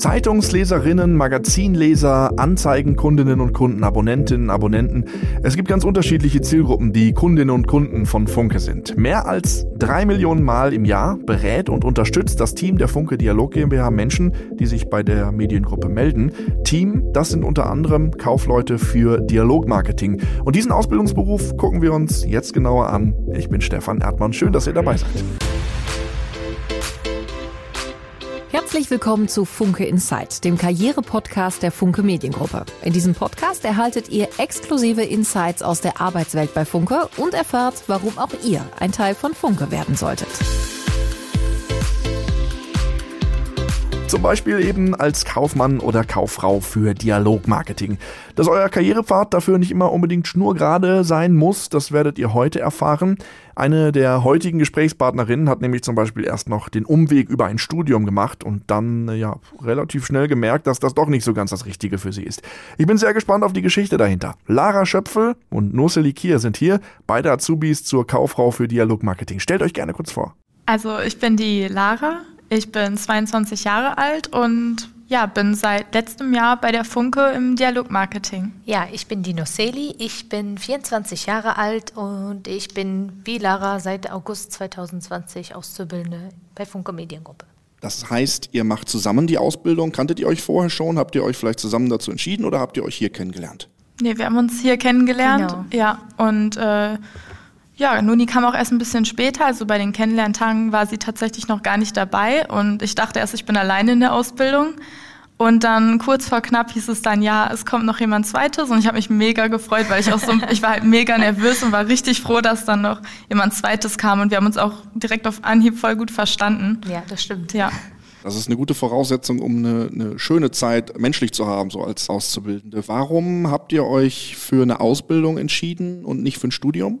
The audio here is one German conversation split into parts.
Zeitungsleserinnen, Magazinleser, Anzeigenkundinnen und Kunden, Abonnentinnen, Abonnenten. Es gibt ganz unterschiedliche Zielgruppen, die Kundinnen und Kunden von Funke sind. Mehr als drei Millionen Mal im Jahr berät und unterstützt das Team der Funke Dialog GmbH Menschen, die sich bei der Mediengruppe melden. Team, das sind unter anderem Kaufleute für Dialogmarketing. Und diesen Ausbildungsberuf gucken wir uns jetzt genauer an. Ich bin Stefan Erdmann. Schön, dass ihr dabei seid. Herzlich willkommen zu Funke Insight, dem Karriere-Podcast der Funke Mediengruppe. In diesem Podcast erhaltet ihr exklusive Insights aus der Arbeitswelt bei Funke und erfahrt, warum auch ihr ein Teil von Funke werden solltet. Zum Beispiel eben als Kaufmann oder Kauffrau für Dialogmarketing. Dass euer Karrierepfad dafür nicht immer unbedingt schnurgerade sein muss, das werdet ihr heute erfahren. Eine der heutigen Gesprächspartnerinnen hat nämlich zum Beispiel erst noch den Umweg über ein Studium gemacht und dann ja relativ schnell gemerkt, dass das doch nicht so ganz das Richtige für sie ist. Ich bin sehr gespannt auf die Geschichte dahinter. Lara Schöpfel und Noseli Kier sind hier, beide Azubis zur Kauffrau für Dialogmarketing. Stellt euch gerne kurz vor. Also ich bin die Lara, ich bin 22 Jahre alt und ja, bin seit letztem Jahr bei der Funke im Dialogmarketing. Ja, ich bin Dino Seli, ich bin 24 Jahre alt und ich bin wie Lara seit August 2020 Auszubildende bei Funke Mediengruppe. Das heißt, ihr macht zusammen die Ausbildung. Kanntet ihr euch vorher schon? Habt ihr euch vielleicht zusammen dazu entschieden oder habt ihr euch hier kennengelernt? Nee, wir haben uns hier kennengelernt. Genau. Ja, und äh, ja, Nuni kam auch erst ein bisschen später, also bei den Kennenlerntagen war sie tatsächlich noch gar nicht dabei und ich dachte erst, ich bin alleine in der Ausbildung. Und dann kurz vor knapp hieß es dann, ja, es kommt noch jemand zweites und ich habe mich mega gefreut, weil ich auch so, ich war halt mega nervös und war richtig froh, dass dann noch jemand zweites kam und wir haben uns auch direkt auf Anhieb voll gut verstanden. Ja, das stimmt. Ja. Das ist eine gute Voraussetzung, um eine, eine, schöne Zeit menschlich zu haben, so als Auszubildende. Warum habt ihr euch für eine Ausbildung entschieden und nicht für ein Studium?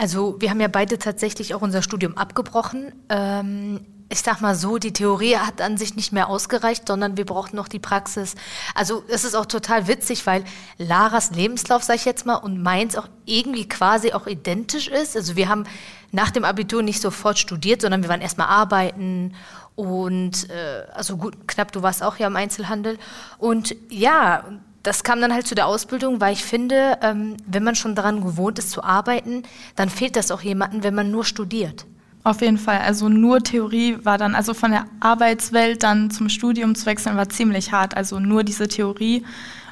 Also wir haben ja beide tatsächlich auch unser Studium abgebrochen. Ähm, ich sag mal so, die Theorie hat an sich nicht mehr ausgereicht, sondern wir brauchten noch die Praxis. Also es ist auch total witzig, weil Laras Lebenslauf, sag ich jetzt mal, und meins auch irgendwie quasi auch identisch ist. Also wir haben nach dem Abitur nicht sofort studiert, sondern wir waren erstmal arbeiten und äh, also gut, knapp, du warst auch ja im Einzelhandel. Und ja, das kam dann halt zu der Ausbildung, weil ich finde, ähm, wenn man schon daran gewohnt ist zu arbeiten, dann fehlt das auch jemandem, wenn man nur studiert. Auf jeden Fall. Also nur Theorie war dann, also von der Arbeitswelt dann zum Studium zu wechseln, war ziemlich hart. Also nur diese Theorie.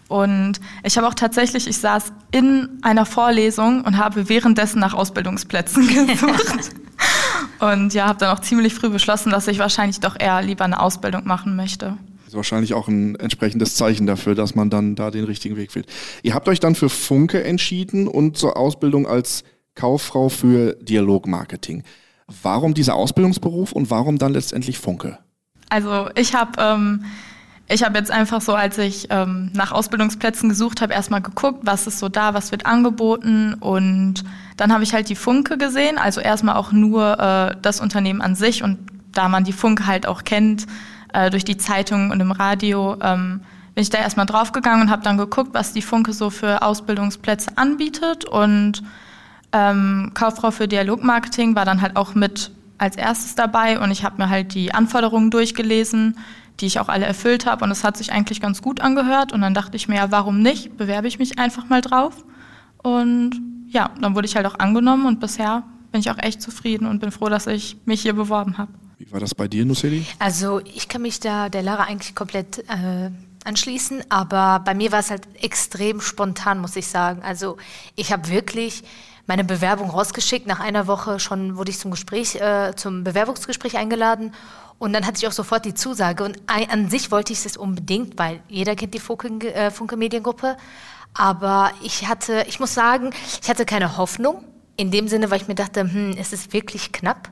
Und ich habe auch tatsächlich, ich saß in einer Vorlesung und habe währenddessen nach Ausbildungsplätzen gesucht. und ja, habe dann auch ziemlich früh beschlossen, dass ich wahrscheinlich doch eher lieber eine Ausbildung machen möchte. Ist wahrscheinlich auch ein entsprechendes Zeichen dafür, dass man dann da den richtigen Weg findet. Ihr habt euch dann für Funke entschieden und zur Ausbildung als Kauffrau für Dialogmarketing. Warum dieser Ausbildungsberuf und warum dann letztendlich Funke? Also ich habe ähm, ich habe jetzt einfach so, als ich ähm, nach Ausbildungsplätzen gesucht habe, erstmal geguckt, was ist so da, was wird angeboten und dann habe ich halt die Funke gesehen, also erstmal auch nur äh, das Unternehmen an sich und da man die Funke halt auch kennt, äh, durch die Zeitung und im Radio, ähm, bin ich da erstmal draufgegangen und habe dann geguckt, was die Funke so für Ausbildungsplätze anbietet. Und ähm, Kauffrau für Dialogmarketing war dann halt auch mit als erstes dabei und ich habe mir halt die Anforderungen durchgelesen, die ich auch alle erfüllt habe und es hat sich eigentlich ganz gut angehört und dann dachte ich mir, ja, warum nicht? Bewerbe ich mich einfach mal drauf. Und ja, dann wurde ich halt auch angenommen und bisher bin ich auch echt zufrieden und bin froh, dass ich mich hier beworben habe. Wie war das bei dir, Nusseli? Also ich kann mich da der Lara eigentlich komplett äh, anschließen, aber bei mir war es halt extrem spontan, muss ich sagen. Also ich habe wirklich meine Bewerbung rausgeschickt. Nach einer Woche schon wurde ich zum Gespräch, äh, zum Bewerbungsgespräch eingeladen. Und dann hatte ich auch sofort die Zusage. Und an sich wollte ich es unbedingt, weil jeder kennt die Funke, äh, Funke Mediengruppe. Aber ich hatte, ich muss sagen, ich hatte keine Hoffnung. In dem Sinne, weil ich mir dachte, hm, es ist wirklich knapp.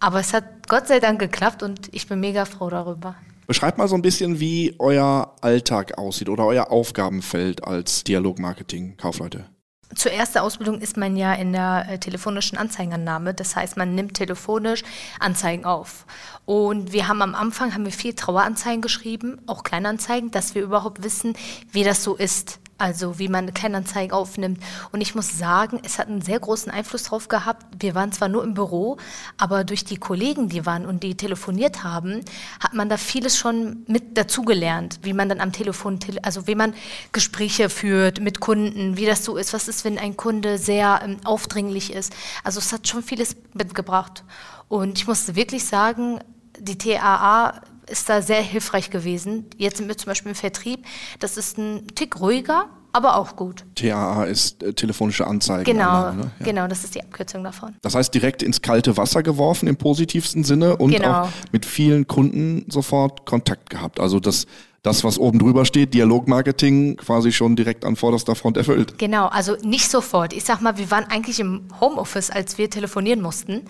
Aber es hat Gott sei Dank geklappt und ich bin mega froh darüber. Beschreibt mal so ein bisschen, wie euer Alltag aussieht oder euer Aufgabenfeld als Dialogmarketing-Kaufleute. Zur ersten Ausbildung ist man ja in der äh, telefonischen Anzeigenannahme. Das heißt, man nimmt telefonisch Anzeigen auf. Und wir haben am Anfang haben wir viel Traueranzeigen geschrieben, auch Kleinanzeigen, dass wir überhaupt wissen, wie das so ist Also wie man eine Kleinanzeige aufnimmt. Und ich muss sagen, es hat einen sehr großen Einfluss drauf gehabt. Wir waren zwar nur im Büro, aber durch die Kollegen, die waren und die telefoniert haben, hat man da vieles schon mit dazugelernt, wie man dann am Telefon, also wie man Gespräche führt mit Kunden, wie das so ist, was ist, wenn ein Kunde sehr ähm, aufdringlich ist. Also es hat schon vieles mitgebracht. Und ich muss wirklich sagen, die TAA ist da sehr hilfreich gewesen. Jetzt sind wir zum Beispiel im Vertrieb. Das ist ein Tick ruhiger, aber auch gut. TAA ist äh, telefonische Anzeige. Genau, ne? ja. genau, das ist die Abkürzung davon. Das heißt, direkt ins kalte Wasser geworfen im positivsten Sinne und genau. auch mit vielen Kunden sofort Kontakt gehabt. Also das das, was oben drüber steht, Dialogmarketing, quasi schon direkt an vorderster Front erfüllt. Genau, also nicht sofort. Ich sag mal, wir waren eigentlich im Homeoffice, als wir telefonieren mussten.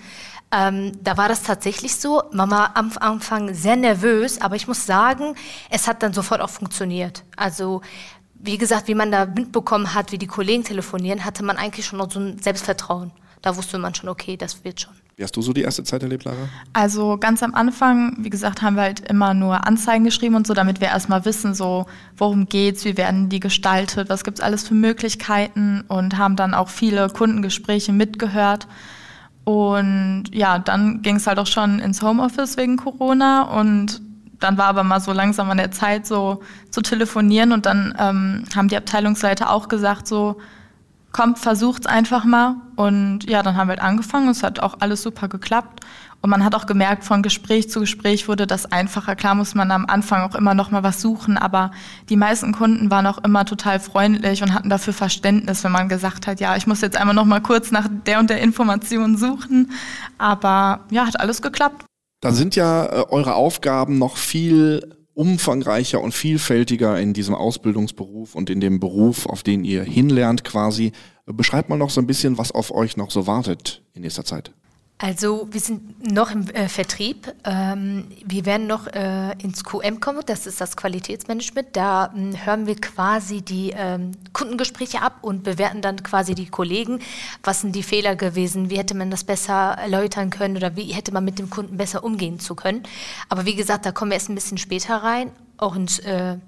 Ähm, da war das tatsächlich so. Mama am Anfang sehr nervös, aber ich muss sagen, es hat dann sofort auch funktioniert. Also wie gesagt, wie man da mitbekommen hat, wie die Kollegen telefonieren, hatte man eigentlich schon noch so ein Selbstvertrauen. Da wusste man schon, okay, das wird schon. Wie hast du so die erste Zeit erlebt, Lara? Also ganz am Anfang, wie gesagt, haben wir halt immer nur Anzeigen geschrieben und so, damit wir erstmal wissen, so worum geht's, wie werden die gestaltet, was gibt's alles für Möglichkeiten und haben dann auch viele Kundengespräche mitgehört. Und ja, dann ging es halt auch schon ins Homeoffice wegen Corona und dann war aber mal so langsam an der Zeit, so zu telefonieren und dann ähm, haben die Abteilungsleiter auch gesagt, so, kommt, versucht's einfach mal. Und ja, dann haben wir halt angefangen. Es hat auch alles super geklappt. Und man hat auch gemerkt, von Gespräch zu Gespräch wurde das einfacher. Klar muss man am Anfang auch immer noch mal was suchen, aber die meisten Kunden waren auch immer total freundlich und hatten dafür Verständnis, wenn man gesagt hat, ja, ich muss jetzt einmal noch mal kurz nach der und der Information suchen. Aber ja, hat alles geklappt. Da sind ja äh, eure Aufgaben noch viel umfangreicher und vielfältiger in diesem Ausbildungsberuf und in dem Beruf, auf den ihr hinlernt quasi. Beschreibt mal noch so ein bisschen, was auf euch noch so wartet in nächster Zeit. Also wir sind noch im äh, Vertrieb. Ähm, wir werden noch äh, ins QM kommen, das ist das Qualitätsmanagement. Da äh, hören wir quasi die ähm, Kundengespräche ab und bewerten dann quasi die Kollegen. Was sind die Fehler gewesen? Wie hätte man das besser erläutern können oder wie hätte man mit dem Kunden besser umgehen zu können? Aber wie gesagt, da kommen wir erst ein bisschen später rein, auch ins äh,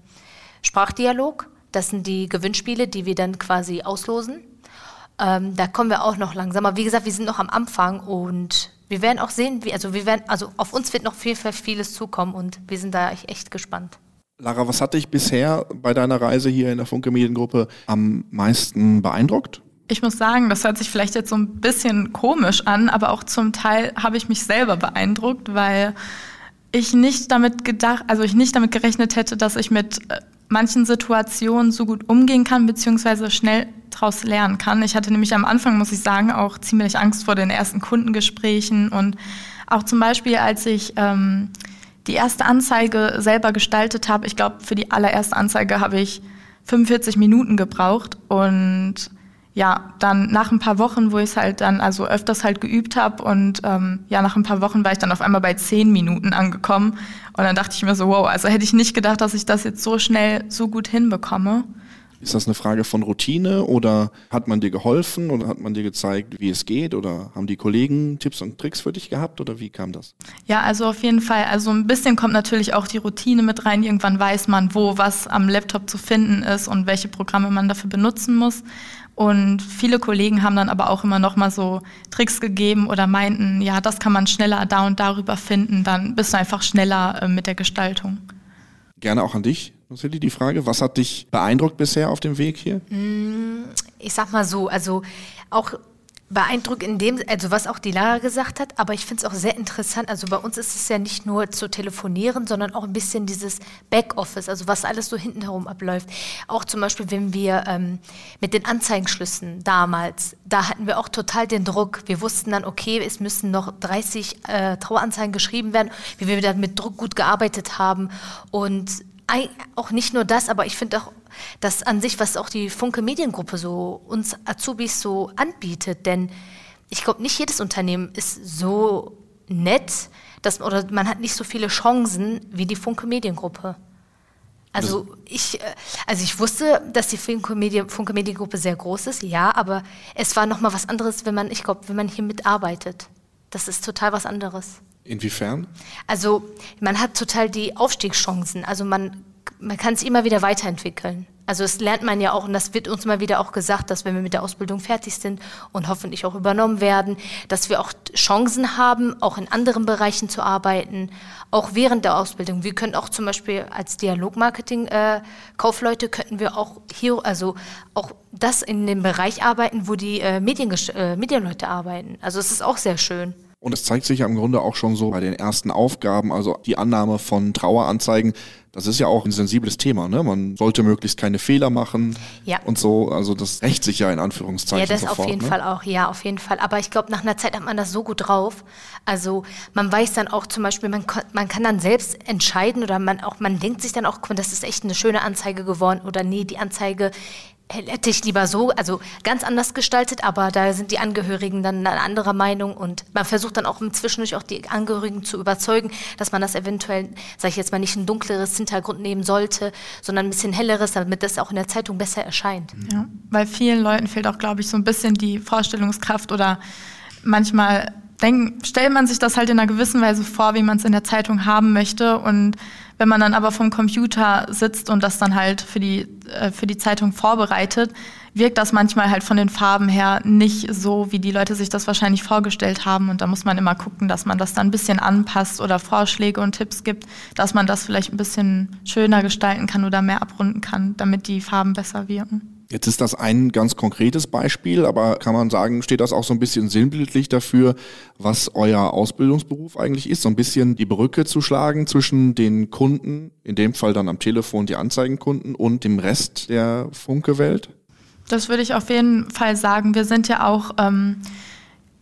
Sprachdialog. Das sind die Gewinnspiele, die wir dann quasi auslosen. Ähm, da kommen wir auch noch langsam. Aber wie gesagt, wir sind noch am Anfang und wir werden auch sehen, wie, also wir werden, also auf uns wird noch viel, viel vieles zukommen und wir sind da echt gespannt. Lara, was hat dich bisher bei deiner Reise hier in der Funke Mediengruppe am meisten beeindruckt? Ich muss sagen, das hört sich vielleicht jetzt so ein bisschen komisch an, aber auch zum Teil habe ich mich selber beeindruckt, weil ich nicht damit gedacht, also ich nicht damit gerechnet hätte, dass ich mit äh, manchen Situationen so gut umgehen kann, beziehungsweise schnell daraus lernen kann. Ich hatte nämlich am Anfang, muss ich sagen, auch ziemlich Angst vor den ersten Kundengesprächen und auch zum Beispiel, als ich ähm, die erste Anzeige selber gestaltet habe, ich glaube, für die allererste Anzeige habe ich 45 Minuten gebraucht und ja, dann nach ein paar Wochen, wo ich es halt dann also öfters halt geübt habe und ähm, ja, nach ein paar Wochen war ich dann auf einmal bei zehn Minuten angekommen und dann dachte ich mir so, wow, also hätte ich nicht gedacht, dass ich das jetzt so schnell so gut hinbekomme. Ist das eine Frage von Routine oder hat man dir geholfen oder hat man dir gezeigt, wie es geht oder haben die Kollegen Tipps und Tricks für dich gehabt oder wie kam das? Ja, also auf jeden Fall. Also ein bisschen kommt natürlich auch die Routine mit rein. Irgendwann weiß man, wo was am Laptop zu finden ist und welche Programme man dafür benutzen muss. Und viele Kollegen haben dann aber auch immer noch mal so Tricks gegeben oder meinten, ja, das kann man schneller da und darüber finden. Dann bist du einfach schneller äh, mit der Gestaltung. Gerne auch an dich. Nusili, die Frage, was hat dich beeindruckt bisher auf dem Weg hier? Mm, ich sag mal so, also auch beeindruckt in dem, also was auch die Lara gesagt hat, aber ich finde es auch sehr interessant. Also bei uns ist es ja nicht nur zu telefonieren, sondern auch ein bisschen dieses Backoffice, also was alles so hinten herum abläuft. Auch zum Beispiel, wenn wir ähm, mit den Anzeigenschlüssen damals, da hatten wir auch total den Druck. Wir wussten dann, okay, es müssen noch 30 äh, Traueranzeigen geschrieben werden, wie wir dann mit Druck gut gearbeitet haben und auch nicht nur das, aber ich finde auch das an sich, was auch die Funke Mediengruppe so uns Azubis so anbietet. Denn ich glaube, nicht jedes Unternehmen ist so nett, dass, oder man hat nicht so viele Chancen wie die Funke Mediengruppe. Also ich, äh, also ich wusste, dass die Funke, Medien, Funke Mediengruppe sehr groß ist, ja, aber es war noch mal was anderes, wenn man, ich glaube, wenn man hier mitarbeitet. Das ist total was anderes. Inwiefern? Also man hat total die Aufstiegschancen. Also man, man kann es immer wieder weiterentwickeln. Also es lernt man ja auch, und das wird uns mal wieder auch gesagt, dass wenn wir mit der Ausbildung fertig sind und hoffentlich auch übernommen werden, dass wir auch Chancen haben, auch in anderen Bereichen zu arbeiten, auch während der Ausbildung. Wir können auch zum Beispiel als Dialogmarketing-Kaufleute äh, könnten wir auch hier, also auch das in dem Bereich arbeiten, wo die äh, äh, Medienleute arbeiten. Also es ist auch sehr schön. Und es zeigt sich ja im Grunde auch schon so bei den ersten Aufgaben, also die Annahme von Traueranzeigen. Das ist ja auch ein sensibles Thema, ne? Man sollte möglichst keine Fehler machen ja. und so. Also das rächt sich ja in Anführungszeichen. Ja, das sofort, auf jeden ne? Fall auch, ja, auf jeden Fall. Aber ich glaube, nach einer Zeit hat man das so gut drauf. Also man weiß dann auch zum Beispiel, man, man kann dann selbst entscheiden oder man auch, man denkt sich dann auch, das ist echt eine schöne Anzeige geworden oder nee, die Anzeige hätte ich lieber so, also ganz anders gestaltet, aber da sind die Angehörigen dann eine andere Meinung und man versucht dann auch zwischendurch auch die Angehörigen zu überzeugen, dass man das eventuell, sage ich jetzt mal, nicht ein dunkleres Hintergrund nehmen sollte, sondern ein bisschen helleres, damit das auch in der Zeitung besser erscheint. Ja, weil vielen Leuten fehlt auch, glaube ich, so ein bisschen die Vorstellungskraft oder manchmal denken, stellt man sich das halt in einer gewissen Weise vor, wie man es in der Zeitung haben möchte und wenn man dann aber vom Computer sitzt und das dann halt für die, äh, für die Zeitung vorbereitet, wirkt das manchmal halt von den Farben her nicht so, wie die Leute sich das wahrscheinlich vorgestellt haben. Und da muss man immer gucken, dass man das dann ein bisschen anpasst oder Vorschläge und Tipps gibt, dass man das vielleicht ein bisschen schöner gestalten kann oder mehr abrunden kann, damit die Farben besser wirken. Jetzt ist das ein ganz konkretes Beispiel, aber kann man sagen, steht das auch so ein bisschen sinnbildlich dafür, was euer Ausbildungsberuf eigentlich ist? So ein bisschen die Brücke zu schlagen zwischen den Kunden, in dem Fall dann am Telefon die Anzeigenkunden und dem Rest der Funke-Welt? Das würde ich auf jeden Fall sagen. Wir sind ja auch, ähm,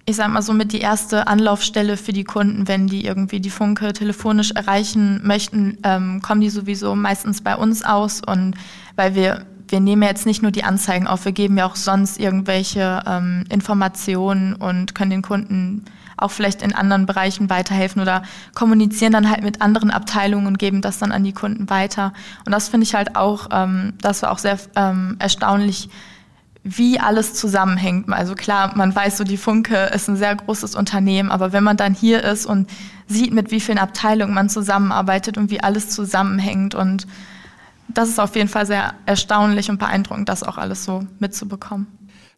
ich sag mal so, mit die erste Anlaufstelle für die Kunden, wenn die irgendwie die Funke telefonisch erreichen möchten, ähm, kommen die sowieso meistens bei uns aus und weil wir wir nehmen jetzt nicht nur die Anzeigen auf, wir geben ja auch sonst irgendwelche ähm, Informationen und können den Kunden auch vielleicht in anderen Bereichen weiterhelfen oder kommunizieren dann halt mit anderen Abteilungen und geben das dann an die Kunden weiter. Und das finde ich halt auch, ähm, das war auch sehr ähm, erstaunlich, wie alles zusammenhängt. Also klar, man weiß so, die Funke ist ein sehr großes Unternehmen, aber wenn man dann hier ist und sieht, mit wie vielen Abteilungen man zusammenarbeitet und wie alles zusammenhängt und das ist auf jeden Fall sehr erstaunlich und beeindruckend, das auch alles so mitzubekommen.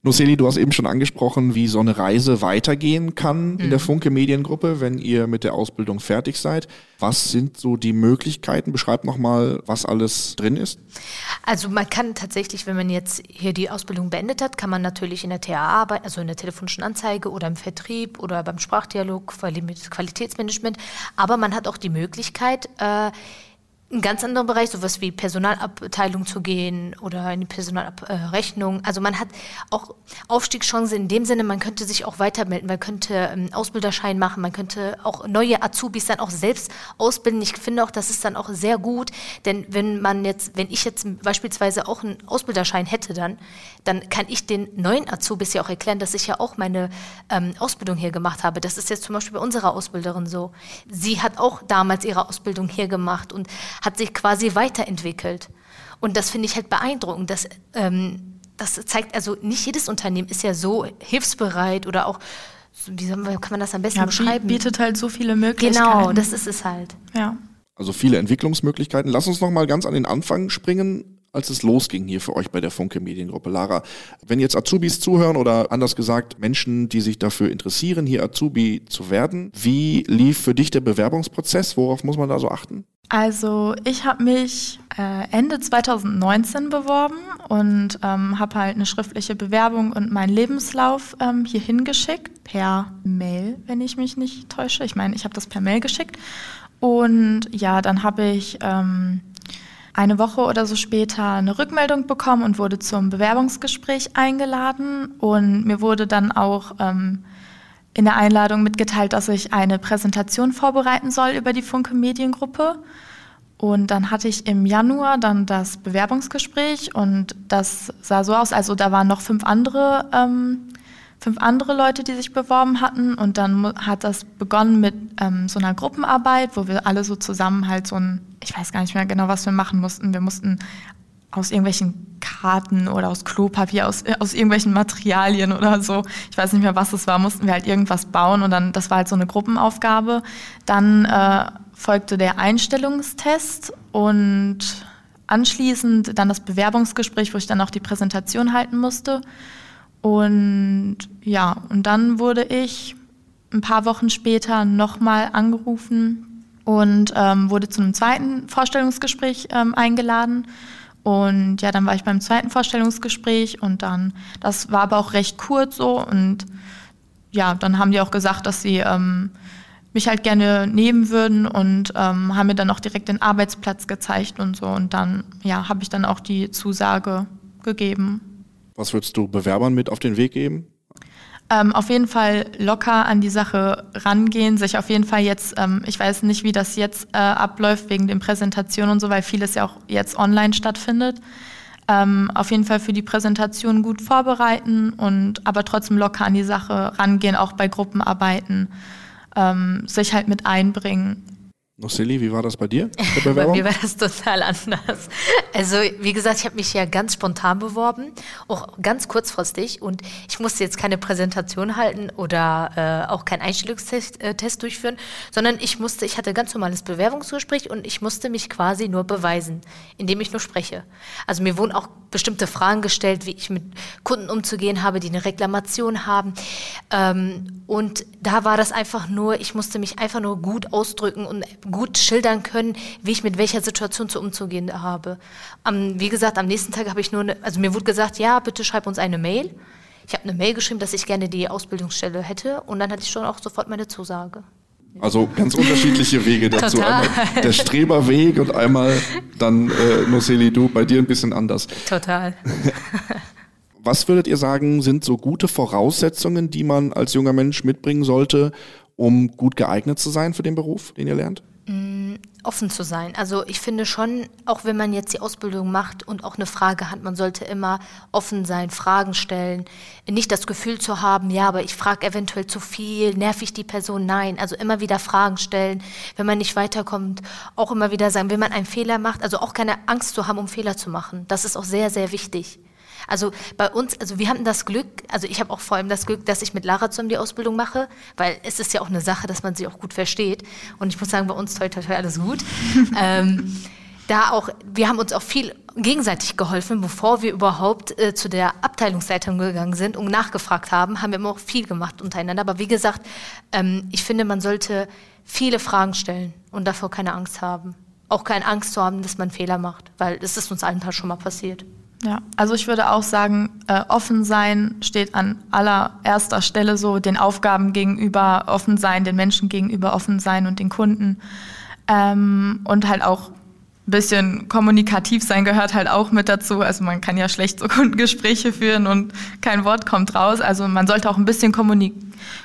Noceli, du hast eben schon angesprochen, wie so eine Reise weitergehen kann in der mhm. Funke Mediengruppe, wenn ihr mit der Ausbildung fertig seid. Was sind so die Möglichkeiten? Beschreib nochmal, was alles drin ist. Also man kann tatsächlich, wenn man jetzt hier die Ausbildung beendet hat, kann man natürlich in der TA arbeiten, also in der telefonischen Anzeige oder im Vertrieb oder beim Sprachdialog, Qualitätsmanagement. Aber man hat auch die Möglichkeit, äh, einen ganz anderen Bereich, sowas wie Personalabteilung zu gehen oder in die Personalrechnung. Also man hat auch Aufstiegschancen in dem Sinne, man könnte sich auch weitermelden, man könnte einen ähm, Ausbilderschein machen, man könnte auch neue Azubis dann auch selbst ausbilden. Ich finde auch, das ist dann auch sehr gut, denn wenn man jetzt, wenn ich jetzt beispielsweise auch einen Ausbilderschein hätte dann, dann kann ich den neuen Azubis ja auch erklären, dass ich ja auch meine ähm, Ausbildung hier gemacht habe. Das ist jetzt zum Beispiel bei unserer Ausbilderin so. Sie hat auch damals ihre Ausbildung hier gemacht und hat sich quasi weiterentwickelt. Und das finde ich halt beeindruckend. Dass, ähm, das zeigt, also nicht jedes Unternehmen ist ja so hilfsbereit oder auch, wie kann man das am besten ja, beschreiben? bietet halt so viele Möglichkeiten. Genau, das ist es halt. Ja. Also viele Entwicklungsmöglichkeiten. Lass uns noch mal ganz an den Anfang springen als es losging hier für euch bei der Funke Mediengruppe. Lara, wenn jetzt Azubis zuhören oder anders gesagt Menschen, die sich dafür interessieren, hier Azubi zu werden, wie lief für dich der Bewerbungsprozess? Worauf muss man da so achten? Also ich habe mich äh, Ende 2019 beworben und ähm, habe halt eine schriftliche Bewerbung und meinen Lebenslauf ähm, hier hingeschickt, per Mail, wenn ich mich nicht täusche. Ich meine, ich habe das per Mail geschickt. Und ja, dann habe ich ähm, eine Woche oder so später eine Rückmeldung bekommen und wurde zum Bewerbungsgespräch eingeladen. Und mir wurde dann auch ähm, in der Einladung mitgeteilt, dass ich eine Präsentation vorbereiten soll über die Funke Mediengruppe. Und dann hatte ich im Januar dann das Bewerbungsgespräch und das sah so aus, also da waren noch fünf andere, ähm, fünf andere Leute, die sich beworben hatten und dann hat das begonnen mit ähm, so einer Gruppenarbeit, wo wir alle so zusammen halt so ein, ich weiß gar nicht mehr genau, was wir machen mussten. Wir mussten aus irgendwelchen Karten oder aus Klopapier, aus, äh, aus irgendwelchen Materialien oder so, ich weiß nicht mehr, was es war, mussten wir halt irgendwas bauen und dann, das war halt so eine Gruppenaufgabe. Dann äh, folgte der Einstellungstest und anschließend dann das Bewerbungsgespräch, wo ich dann auch die Präsentation halten musste. Und ja, und dann wurde ich ein paar Wochen später nochmal angerufen und ähm, wurde zu einem zweiten Vorstellungsgespräch ähm, eingeladen. Und ja, dann war ich beim zweiten Vorstellungsgespräch und dann, das war aber auch recht kurz so und ja, dann haben die auch gesagt, dass sie ähm, mich halt gerne nehmen würden und ähm, haben mir dann auch direkt den Arbeitsplatz gezeigt und so. Und dann, ja, habe ich dann auch die Zusage gegeben. Was würdest du Bewerbern mit auf den Weg geben? Ähm, auf jeden Fall locker an die Sache rangehen, sich auf jeden Fall jetzt, ähm, ich weiß nicht, wie das jetzt äh, abläuft wegen den Präsentationen und so, weil vieles ja auch jetzt online stattfindet. Ähm, auf jeden Fall für die Präsentation gut vorbereiten und aber trotzdem locker an die Sache rangehen, auch bei Gruppenarbeiten ähm, sich halt mit einbringen. Noceli, wie war das bei dir? bei mir war das total anders. Also, wie gesagt, ich habe mich ja ganz spontan beworben, auch ganz kurzfristig. Und ich musste jetzt keine Präsentation halten oder äh, auch keinen Einstellungstest äh, durchführen, sondern ich musste, ich hatte ganz normales Bewerbungsgespräch und ich musste mich quasi nur beweisen, indem ich nur spreche. Also mir wurden auch bestimmte Fragen gestellt, wie ich mit Kunden umzugehen habe, die eine Reklamation haben. Ähm, und da war das einfach nur, ich musste mich einfach nur gut ausdrücken und gut schildern können, wie ich mit welcher Situation zu umzugehen habe. Am, wie gesagt, am nächsten Tag habe ich nur, eine, also mir wurde gesagt, ja, bitte schreib uns eine Mail. Ich habe eine Mail geschrieben, dass ich gerne die Ausbildungsstelle hätte und dann hatte ich schon auch sofort meine Zusage. Also ganz unterschiedliche Wege dazu. Total. Einmal der Streberweg und einmal dann, äh, Noceli, du, bei dir ein bisschen anders. Total. Was würdet ihr sagen, sind so gute Voraussetzungen, die man als junger Mensch mitbringen sollte, um gut geeignet zu sein für den Beruf, den ihr lernt? Mm, offen zu sein. Also ich finde schon, auch wenn man jetzt die Ausbildung macht und auch eine Frage hat, man sollte immer offen sein, Fragen stellen, nicht das Gefühl zu haben, ja, aber ich frage eventuell zu viel, nerv ich die Person? Nein, also immer wieder Fragen stellen, wenn man nicht weiterkommt, auch immer wieder sagen, wenn man einen Fehler macht, also auch keine Angst zu haben, um Fehler zu machen. Das ist auch sehr, sehr wichtig. Also bei uns, also wir hatten das Glück, also ich habe auch vor allem das Glück, dass ich mit Lara zusammen die Ausbildung mache, weil es ist ja auch eine Sache, dass man sie auch gut versteht. Und ich muss sagen, bei uns toi toi toi alles gut. ähm, da auch, wir haben uns auch viel gegenseitig geholfen, bevor wir überhaupt äh, zu der Abteilungsleitung gegangen sind und nachgefragt haben, haben wir immer auch viel gemacht untereinander. Aber wie gesagt, ähm, ich finde, man sollte viele Fragen stellen und davor keine Angst haben. Auch keine Angst zu haben, dass man Fehler macht, weil es ist uns allen schon mal passiert. Ja, also ich würde auch sagen, äh, offen sein steht an allererster Stelle so, den Aufgaben gegenüber offen sein, den Menschen gegenüber offen sein und den Kunden. Ähm, und halt auch ein bisschen kommunikativ sein gehört halt auch mit dazu. Also man kann ja schlecht so Kundengespräche führen und kein Wort kommt raus. Also man sollte auch ein bisschen kommunik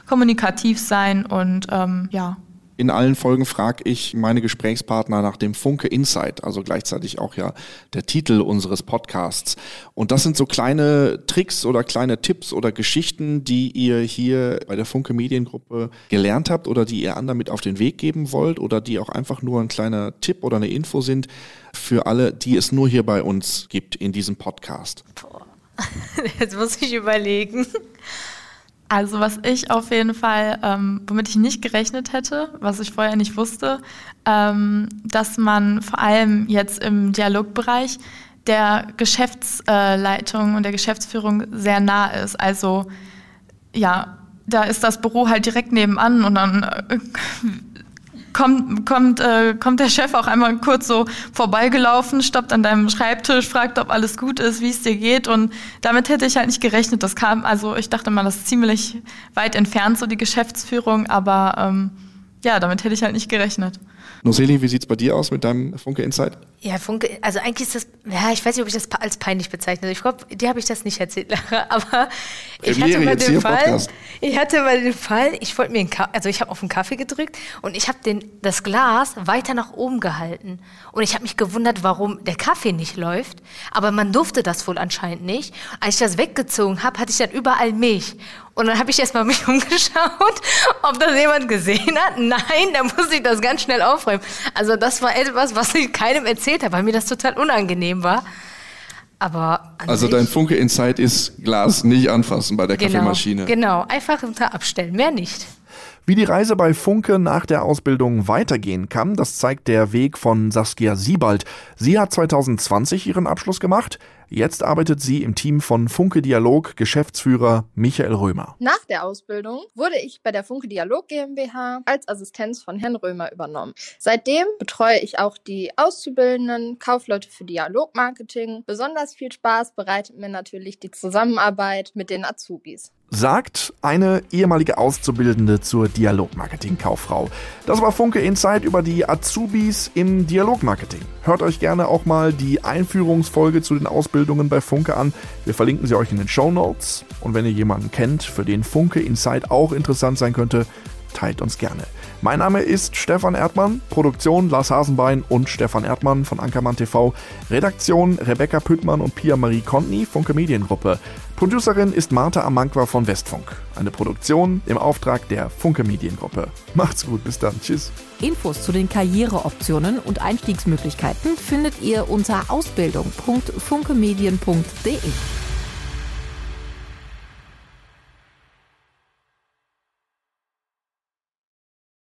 kommunikativ sein und ähm, ja, in allen Folgen frage ich meine Gesprächspartner nach dem Funke Insight, also gleichzeitig auch ja der Titel unseres Podcasts. Und das sind so kleine Tricks oder kleine Tipps oder Geschichten, die ihr hier bei der Funke Mediengruppe gelernt habt oder die ihr anderen mit auf den Weg geben wollt oder die auch einfach nur ein kleiner Tipp oder eine Info sind für alle, die es nur hier bei uns gibt in diesem Podcast. Boah. Jetzt muss ich überlegen. Also was ich auf jeden Fall, ähm, womit ich nicht gerechnet hätte, was ich vorher nicht wusste, ähm, dass man vor allem jetzt im Dialogbereich der Geschäftsleitung und der Geschäftsführung sehr nah ist. Also ja, da ist das Büro halt direkt nebenan und dann äh, kommt, kommt, äh, kommt der Chef auch einmal kurz so vorbeigelaufen, stoppt an deinem Schreibtisch, fragt, ob alles gut ist, wie es dir geht. Und damit hätte ich halt nicht gerechnet. Das kam, also ich dachte mal, das ist ziemlich weit entfernt, so die Geschäftsführung, aber ähm, ja, damit hätte ich halt nicht gerechnet. Noseli, wie sieht es bei dir aus mit deinem Funke Insight? Ja, Funke, also eigentlich ist das, ja, ich weiß nicht, ob ich das als peinlich bezeichne. Ich glaube, dir habe ich das nicht erzählt, Lara, aber ich hatte mal den Fall, ich hatte mal den Fall, ich wollte mir einen Kaffee, also ich habe auf den Kaffee gedrückt und ich habe das Glas weiter nach oben gehalten und ich habe mich gewundert, warum der Kaffee nicht läuft, aber man durfte das wohl anscheinend nicht. Als ich das weggezogen habe, hatte ich dann überall Milch und dann habe ich erstmal mich umgeschaut, ob das jemand gesehen hat. Nein, dann musste ich das ganz schnell aufräumen. Also das war etwas, was ich keinem erzählt habe, weil mir das total unangenehm war. Aber also dein Funke Insight ist Glas nicht anfassen bei der genau, Kaffeemaschine. Genau, einfach unter abstellen, mehr nicht. Wie die Reise bei Funke nach der Ausbildung weitergehen kann, das zeigt der Weg von Saskia Siebald. Sie hat 2020 ihren Abschluss gemacht. Jetzt arbeitet sie im Team von Funke Dialog Geschäftsführer Michael Römer. Nach der Ausbildung wurde ich bei der Funke Dialog GmbH als Assistenz von Herrn Römer übernommen. Seitdem betreue ich auch die Auszubildenden, Kaufleute für Dialogmarketing. Besonders viel Spaß bereitet mir natürlich die Zusammenarbeit mit den Azubis sagt eine ehemalige Auszubildende zur Dialogmarketing-Kauffrau. Das war Funke Insight über die Azubis im Dialogmarketing. Hört euch gerne auch mal die Einführungsfolge zu den Ausbildungen bei Funke an. Wir verlinken sie euch in den Show Notes. Und wenn ihr jemanden kennt, für den Funke Insight auch interessant sein könnte, teilt uns gerne. Mein Name ist Stefan Erdmann, Produktion Lars Hasenbein und Stefan Erdmann von Ankermann TV, Redaktion Rebecca Püttmann und Pia-Marie Kontny, Funke Mediengruppe. Producerin ist Martha Amankwa von Westfunk. Eine Produktion im Auftrag der Funke Mediengruppe. Macht's gut, bis dann. Tschüss. Infos zu den Karriereoptionen und Einstiegsmöglichkeiten findet ihr unter ausbildung.funkemedien.de.